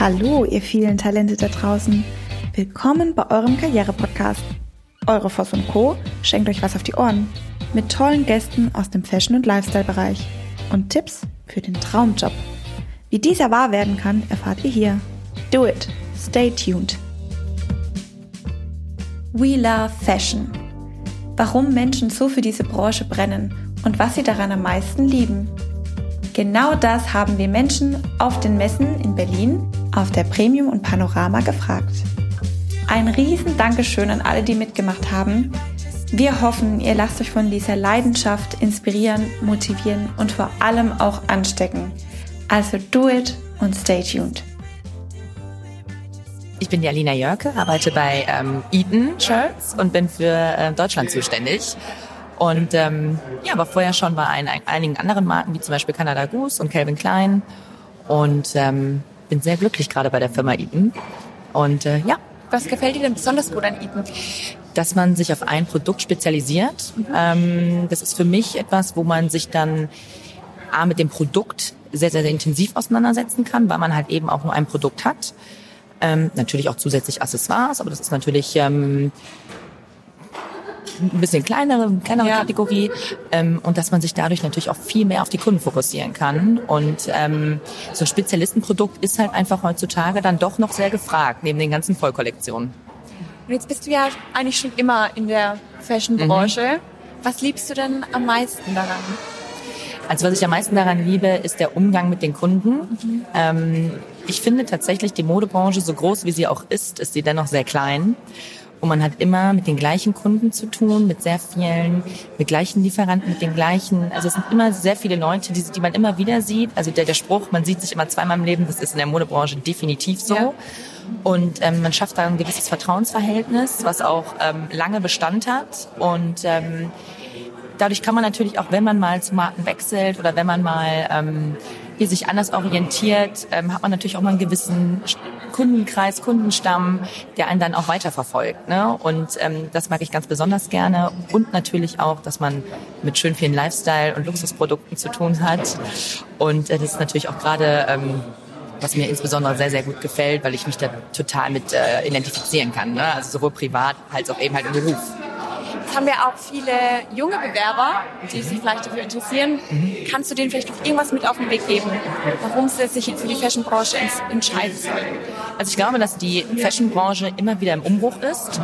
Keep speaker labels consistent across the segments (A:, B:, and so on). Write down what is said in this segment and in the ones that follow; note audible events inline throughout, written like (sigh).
A: Hallo, ihr vielen Talente da draußen. Willkommen bei eurem Karriere-Podcast. Eure Voss und Co. schenkt euch was auf die Ohren. Mit tollen Gästen aus dem Fashion- und Lifestyle-Bereich. Und Tipps für den Traumjob. Wie dieser wahr werden kann, erfahrt ihr hier. Do it. Stay tuned. We love Fashion. Warum Menschen so für diese Branche brennen und was sie daran am meisten lieben. Genau das haben wir Menschen auf den Messen in Berlin auf der Premium und Panorama gefragt. Ein riesen Dankeschön an alle, die mitgemacht haben. Wir hoffen, ihr lasst euch von dieser Leidenschaft inspirieren, motivieren und vor allem auch anstecken. Also do it und stay tuned.
B: Ich bin die Alina Jörke, arbeite bei ähm, Eaton Shirts und bin für äh, Deutschland zuständig. Und ähm, ja, war vorher schon bei ein, einigen anderen Marken, wie zum Beispiel Canada Goose und Calvin Klein. Und ähm, bin sehr glücklich gerade bei der Firma Eaton. Und äh, ja.
C: Was gefällt dir denn besonders gut an Eaton?
B: Dass man sich auf ein Produkt spezialisiert. Mhm. Ähm, das ist für mich etwas, wo man sich dann A, mit dem Produkt sehr, sehr, sehr intensiv auseinandersetzen kann, weil man halt eben auch nur ein Produkt hat. Ähm, natürlich auch zusätzlich Accessoires, aber das ist natürlich ähm, ein bisschen kleinere, kleinere ja. Kategorie ähm, und dass man sich dadurch natürlich auch viel mehr auf die Kunden fokussieren kann. Und ähm, so ein Spezialistenprodukt ist halt einfach heutzutage dann doch noch sehr gefragt, neben den ganzen Vollkollektionen.
C: Und jetzt bist du ja eigentlich schon immer in der Fashion-Branche. Mhm. Was liebst du denn am meisten daran?
B: Also was ich am meisten daran liebe, ist der Umgang mit den Kunden. Mhm. Ähm, ich finde tatsächlich die Modebranche, so groß wie sie auch ist, ist sie dennoch sehr klein. Und man hat immer mit den gleichen Kunden zu tun, mit sehr vielen, mit gleichen Lieferanten, mit den gleichen. Also es sind immer sehr viele Leute, die, die man immer wieder sieht. Also der, der Spruch, man sieht sich immer zweimal im Leben, das ist in der Modebranche definitiv so. Ja. Und ähm, man schafft da ein gewisses Vertrauensverhältnis, was auch ähm, lange Bestand hat. Und ähm, dadurch kann man natürlich auch, wenn man mal zu Marken wechselt oder wenn man mal ähm, hier sich anders orientiert, ähm, hat man natürlich auch mal einen gewissen Kundenkreis, Kundenstamm, der einen dann auch weiterverfolgt. Ne? Und ähm, das mag ich ganz besonders gerne. Und natürlich auch, dass man mit schön vielen Lifestyle- und Luxusprodukten zu tun hat. Und äh, das ist natürlich auch gerade... Ähm, was mir insbesondere sehr, sehr gut gefällt, weil ich mich da total mit äh, identifizieren kann. Ne? Also sowohl privat als auch eben halt im Beruf.
C: Jetzt haben wir auch viele junge Bewerber, die sich vielleicht dafür interessieren. Kannst du denen vielleicht noch irgendwas mit auf den Weg geben, warum sie sich für die Fashionbranche entscheiden sollen?
B: Also ich glaube, dass die Fashionbranche immer wieder im Umbruch ist,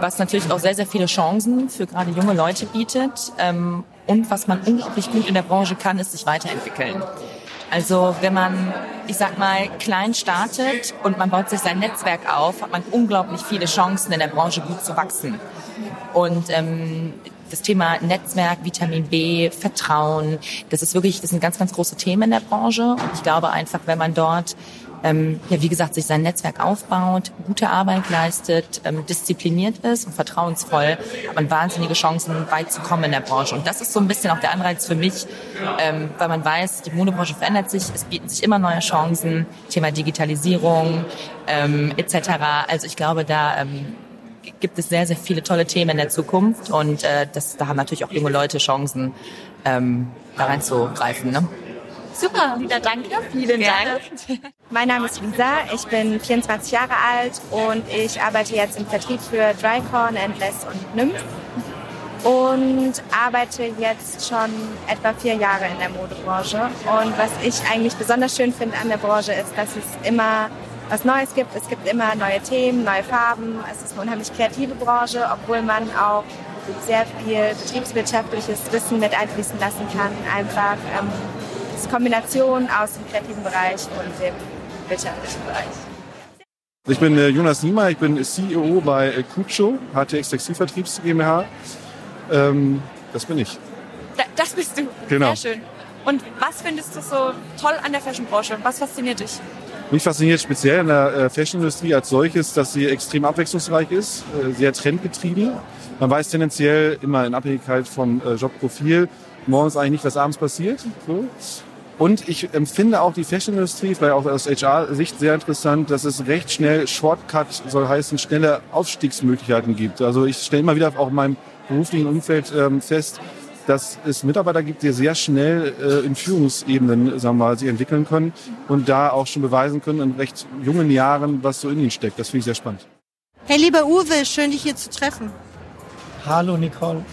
B: was natürlich auch sehr, sehr viele Chancen für gerade junge Leute bietet. Ähm, und was man unglaublich gut in der Branche kann, ist sich weiterentwickeln. Also wenn man, ich sag mal, klein startet und man baut sich sein Netzwerk auf, hat man unglaublich viele Chancen in der Branche gut zu wachsen. Und ähm, das Thema Netzwerk, Vitamin B, Vertrauen, das ist wirklich, das sind ganz, ganz große Themen in der Branche. Und ich glaube einfach, wenn man dort ähm, ja, wie gesagt, sich sein Netzwerk aufbaut, gute Arbeit leistet, ähm, diszipliniert ist und vertrauensvoll, hat man wahnsinnige Chancen, weit zu kommen in der Branche. Und das ist so ein bisschen auch der Anreiz für mich, ähm, weil man weiß, die Modebranche verändert sich, es bieten sich immer neue Chancen, Thema Digitalisierung ähm, etc. Also ich glaube, da ähm, gibt es sehr, sehr viele tolle Themen in der Zukunft und äh, das, da haben natürlich auch junge Leute Chancen, ähm, da reinzugreifen. Ne?
C: Super, Lisa, danke. Vielen Dank.
D: Mein Name ist Lisa, ich bin 24 Jahre alt und ich arbeite jetzt im Vertrieb für Drycorn, Endless und Nymph und arbeite jetzt schon etwa vier Jahre in der Modebranche. Und was ich eigentlich besonders schön finde an der Branche ist, dass es immer was Neues gibt. Es gibt immer neue Themen, neue Farben. Es ist eine unheimlich kreative Branche, obwohl man auch sehr viel betriebswirtschaftliches Wissen mit einfließen lassen kann. Einfach ähm, das Kombination aus dem kreativen Bereich und dem wirtschaftlichen Bereich.
E: Ich bin äh, Jonas Niemeyer, ich bin CEO bei äh, Kucho, HTX Textilvertriebs GmbH. Ähm, das bin ich.
C: Da, das bist du.
E: Genau.
C: Sehr schön. Und was findest du so toll an der Fashionbranche? Was fasziniert dich?
E: Mich fasziniert speziell in der äh, Fashionindustrie als solches, dass sie extrem abwechslungsreich ist, äh, sehr trendgetrieben. Man weiß tendenziell immer in Abhängigkeit vom äh, Jobprofil morgens eigentlich nicht, was abends passiert. Und ich empfinde auch die Fashionindustrie, vielleicht auch aus HR-Sicht sehr interessant, dass es recht schnell Shortcut, soll heißen, schnelle Aufstiegsmöglichkeiten gibt. Also ich stelle immer wieder auch in meinem beruflichen Umfeld ähm, fest, dass es Mitarbeiter gibt, die sehr schnell äh, in Führungsebenen sagen wir mal, sich entwickeln können und da auch schon beweisen können in recht jungen Jahren, was so in ihnen steckt. Das finde ich sehr spannend.
F: Hey, lieber Uwe, schön dich hier zu treffen.
G: Hallo Nicole.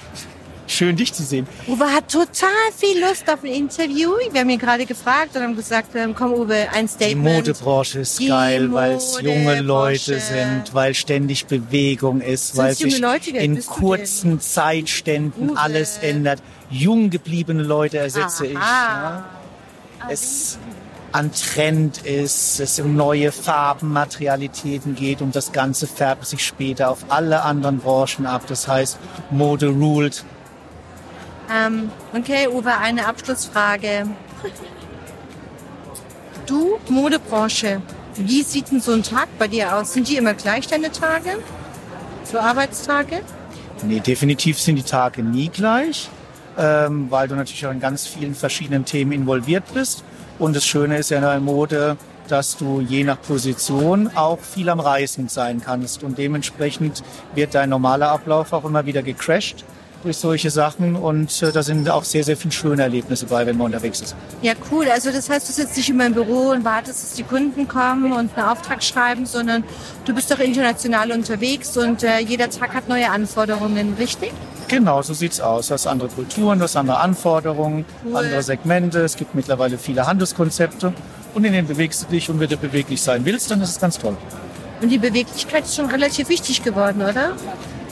G: Schön, dich zu sehen.
F: Uwe hat total viel Lust auf ein Interview. Wir haben ihn gerade gefragt und haben gesagt, ähm, komm Uwe, ein Statement.
G: Die Modebranche ist
F: Die
G: geil, weil es junge Leute sind, weil ständig Bewegung ist, weil sich
F: Leute?
G: In kurzen Zeitständen
F: Uwe.
G: alles ändert. Jung gebliebene Leute ersetze ich.
F: Aha.
G: Ja. Es an Trend ist, es um neue Farben, Materialitäten geht und das Ganze färbt sich später auf alle anderen Branchen ab. Das heißt, Mode ruled.
F: Ähm, okay, Uwe, eine Abschlussfrage. Du, Modebranche, wie sieht denn so ein Tag bei dir aus? Sind die immer gleich deine Tage? So Arbeitstage?
G: Nee, definitiv sind die Tage nie gleich, ähm, weil du natürlich auch in ganz vielen verschiedenen Themen involviert bist. Und das Schöne ist ja in der Mode, dass du je nach Position auch viel am Reisen sein kannst. Und dementsprechend wird dein normaler Ablauf auch immer wieder gecrashed durch solche Sachen. Und äh, da sind auch sehr, sehr viele schöne Erlebnisse bei, wenn man unterwegs ist.
F: Ja, cool. Also das heißt, du sitzt nicht immer im Büro und wartest, dass die Kunden kommen und einen Auftrag schreiben, sondern du bist doch international unterwegs und äh, jeder Tag hat neue Anforderungen, richtig?
G: Genau, so sieht's aus. Du hast andere Kulturen, du hast andere Anforderungen,
F: Cool.
G: andere Segmente. Es gibt mittlerweile viele Handelskonzepte. Und in denen bewegst du dich und wenn du beweglich sein willst, dann ist es ganz toll.
F: Und die Beweglichkeit ist schon relativ wichtig geworden, oder?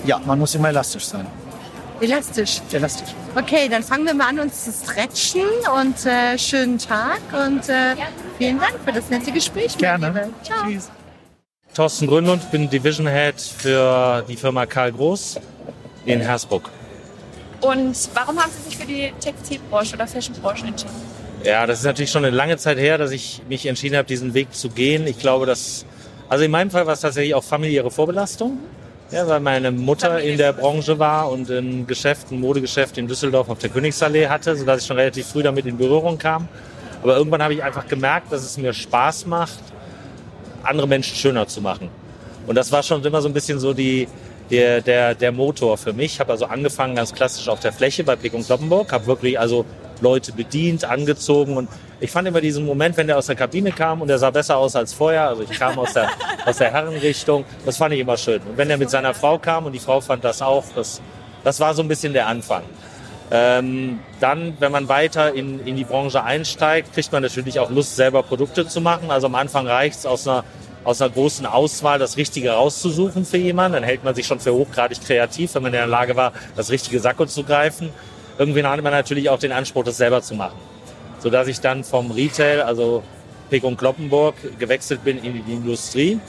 G: Ja, man muss immer elastisch sein.
F: Elastisch.
G: Elastisch.
F: Okay, dann fangen wir mal an, uns zu stretchen und äh, schönen Tag und äh, vielen Dank für das nette Gespräch.
G: Gerne.
F: Ciao.
G: Tschüss.
H: Thorsten Grünlund, bin Division Head für die Firma Karl Groß in Hersbruck.
C: Und warum haben Sie sich für die Textilbranche oder Fashionbranche entschieden?
H: Ja, das ist natürlich schon eine lange Zeit her, dass ich mich entschieden habe, diesen Weg zu gehen. Ich glaube, dass, also in meinem Fall war es tatsächlich auch familiäre Vorbelastung. Ja, weil meine Mutter in der Branche war und ein Geschäft, ein Modegeschäft in Düsseldorf auf der Königsallee hatte, sodass ich schon relativ früh damit in Berührung kam. Aber irgendwann habe ich einfach gemerkt, dass es mir Spaß macht, andere Menschen schöner zu machen. Und das war schon immer so ein bisschen so die, der, der, der Motor für mich. Ich habe also angefangen ganz klassisch auf der Fläche bei Pick und Kloppenburg, habe wirklich also Leute bedient, angezogen und ich fand immer diesen Moment, wenn der aus der Kabine kam und der sah besser aus als vorher, also ich kam aus der, (laughs) aus der Herrenrichtung, das fand ich immer schön. Und wenn er mit seiner Frau kam und die Frau fand das auch, das, das war so ein bisschen der Anfang. Ähm, dann, wenn man weiter in, in die Branche einsteigt, kriegt man natürlich auch Lust, selber Produkte zu machen. Also am Anfang reicht es aus einer, aus einer großen Auswahl, das Richtige rauszusuchen für jemanden. Dann hält man sich schon für hochgradig kreativ, wenn man in der Lage war, das richtige Sakko zu greifen. Irgendwann hat man natürlich auch den Anspruch, das selber zu machen. Sodass ich dann vom Retail, also Pick und Kloppenburg, gewechselt bin in die Industrie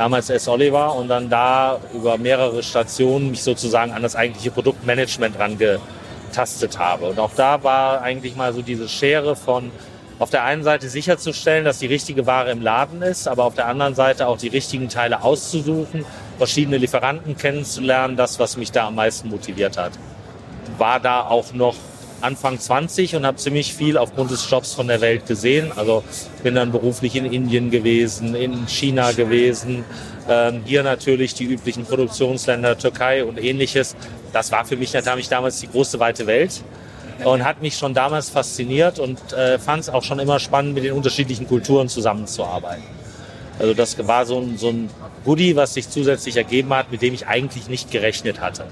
H: damals S. Oliver und dann da über mehrere Stationen mich sozusagen an das eigentliche Produktmanagement rangetastet habe. Und auch da war eigentlich mal so diese Schere von auf der einen Seite sicherzustellen, dass die richtige Ware im Laden ist, aber auf der anderen Seite auch die richtigen Teile auszusuchen, verschiedene Lieferanten kennenzulernen, das, was mich da am meisten motiviert hat. War da auch noch Anfang 20 und habe ziemlich viel aufgrund des Jobs von der Welt gesehen. Also bin dann beruflich in Indien gewesen, in China gewesen, ähm, hier natürlich die üblichen Produktionsländer, Türkei und ähnliches. Das war für mich natürlich damals die große weite Welt und hat mich schon damals fasziniert und äh, fand es auch schon immer spannend, mit den unterschiedlichen Kulturen zusammenzuarbeiten. Also das war so ein, so ein Goodie, was sich zusätzlich ergeben hat, mit dem ich eigentlich nicht gerechnet hatte.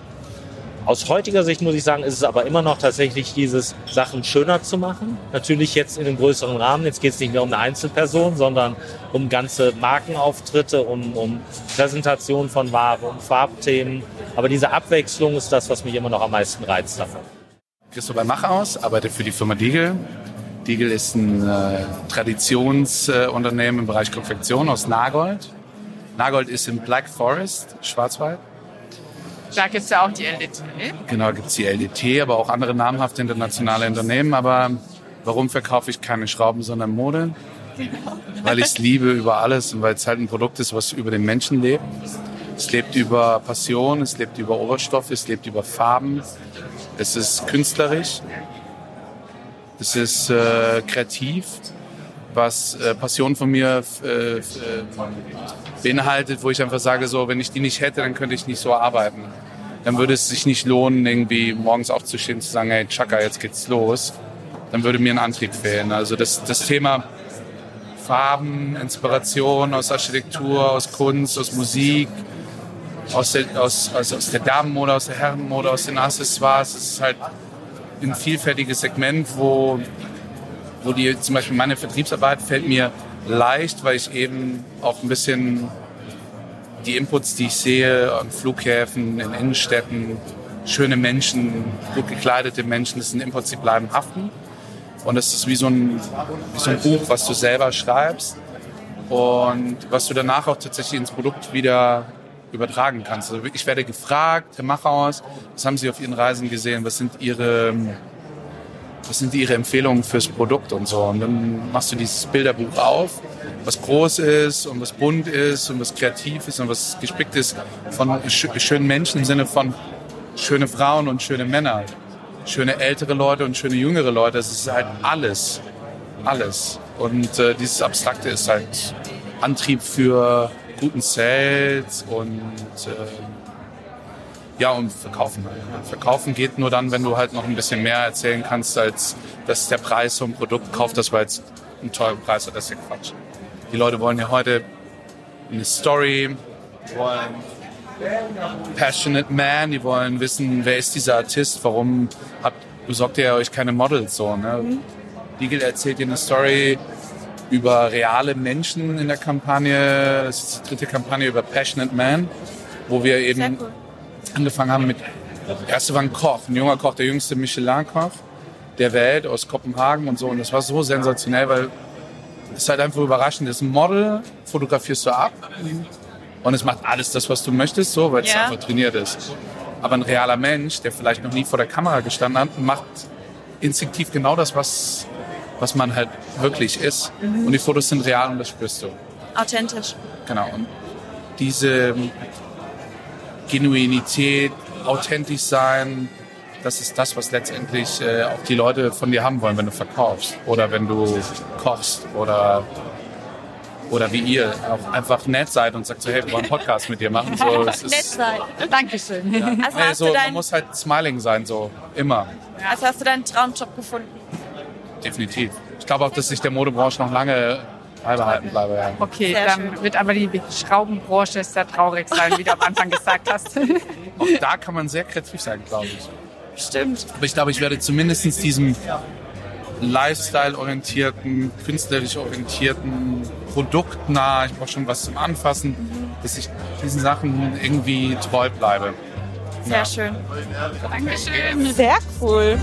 H: Aus heutiger Sicht muss ich sagen, ist es aber immer noch tatsächlich dieses Sachen schöner zu machen. Natürlich jetzt in einem größeren Rahmen. Jetzt geht es nicht mehr um eine Einzelperson, sondern um ganze Markenauftritte, um, um Präsentation von Ware, um Farbthemen. Aber diese Abwechslung ist das, was mich immer noch am meisten reizt davon.
I: Christopher Machaus, arbeite für die Firma Diegel. Diegel ist ein äh, Traditionsunternehmen äh, im Bereich Konfektion aus Nagold. Nagold ist im Black Forest, Schwarzwald.
J: Da gibt es ja auch die LDT.
I: Genau, gibt es die LDT, aber auch andere namhafte internationale Unternehmen. Aber warum verkaufe ich keine Schrauben, sondern Mode? Weil ich es liebe über alles und weil es halt ein Produkt ist, was über den Menschen lebt. Es lebt über Passion, es lebt über Oberstoffe, es lebt über Farben. Es ist künstlerisch. Es ist äh, kreativ, was äh, Passion von mir äh, äh, beinhaltet, wo ich einfach sage, so, wenn ich die nicht hätte, dann könnte ich nicht so arbeiten. dann würde es sich nicht lohnen, irgendwie morgens aufzustehen und zu sagen, hey, Chaka, jetzt geht's los. Dann würde mir ein Antrieb fehlen. Also das, das Thema Farben, Inspiration aus Architektur, aus Kunst, aus Musik, aus der, aus, also aus der Damenmode, aus der Herrenmode, aus den Accessoires. Es ist halt ein vielfältiges Segment, wo, wo die, zum Beispiel meine Vertriebsarbeit fällt mir leicht, weil ich eben auch ein bisschen die Inputs, die ich sehe an Flughäfen, in Innenstädten, schöne Menschen, gut gekleidete Menschen, das sind Inputs, die bleiben haften. Und das ist wie so, ein, wie so ein Buch, was du selber schreibst und was du danach auch tatsächlich ins Produkt wieder übertragen kannst. Also ich werde gefragt, Herr Machaus, was haben Sie auf Ihren Reisen gesehen? Was sind Ihre, was sind Ihre Empfehlungen fürs Produkt und so? Und dann machst du dieses Bilderbuch auf, was groß ist und was bunt ist und was kreativ ist und was gespickt ist von schönen Menschen im Sinne von schöne Frauen und schöne Männer, schöne ältere Leute und schöne jüngere Leute. Es ist halt alles, alles. Und äh, dieses Abstrakte ist halt Antrieb für guten Sales und äh, ja, und verkaufen. Verkaufen geht nur dann, wenn du halt noch ein bisschen mehr erzählen kannst, als dass der Preis so ein Produkt kauft, das war jetzt einen teuren Preis hat, das ist ja Quatsch. Die Leute wollen ja heute eine Story, wollen Passionate Man, die wollen wissen, wer ist dieser Artist, warum habt, besorgt ihr euch keine Models so. Ne? Mhm. Legal erzählt dir eine Story, über reale Menschen in der Kampagne. Das ist die dritte Kampagne über Passionate Man, wo wir eben cool. Angefangen haben mit, der erste war ein Koch, ein junger Koch, der jüngste Michelin-Koch der Welt aus Kopenhagen und so. Und das war so sensationell, weil es halt einfach überraschend. Ist ein Model, fotografierst du ab und es macht alles das, was du möchtest, so, weil es ja. einfach trainiert ist. Aber ein realer Mensch, der vielleicht noch nie vor der Kamera gestanden hat, macht instinktiv genau das, was was man halt wirklich ist. Mhm. Und die Fotos sind real und das spürst du.
C: Authentisch.
I: Genau. Und diese Genuinität, authentisch sein, das ist das, was letztendlich äh, auch die Leute von dir haben wollen, wenn du verkaufst oder wenn du kochst oder oder wie ihr auch einfach nett seid und sagt so, hey, wir wollen einen Podcast mit dir machen. So,
C: es (laughs) ist, nett sein. Dankeschön.
I: Ja. Also hey, so, man muss halt smiling sein, so immer.
C: Also hast du deinen Traumjob gefunden?
I: definitiv. Ich glaube auch, dass sich der Modebranche noch lange beibehalten bleibe. Ja.
J: Okay, Sehr dann schön. wird aber die Schraubenbranche sehr traurig sein, wie du am Anfang gesagt hast. (laughs)
I: Auch da kann man sehr kreativ sein, glaube ich.
C: Stimmt.
I: Aber ich glaube, ich werde zumindest diesem Lifestyle-orientierten, künstlerisch orientierten, produktnah, ich brauche schon was zum Anfassen, mhm. dass ich diesen Sachen irgendwie treu bleibe.
C: Sehr ja. schön.
J: Dankeschön.
C: Sehr cool.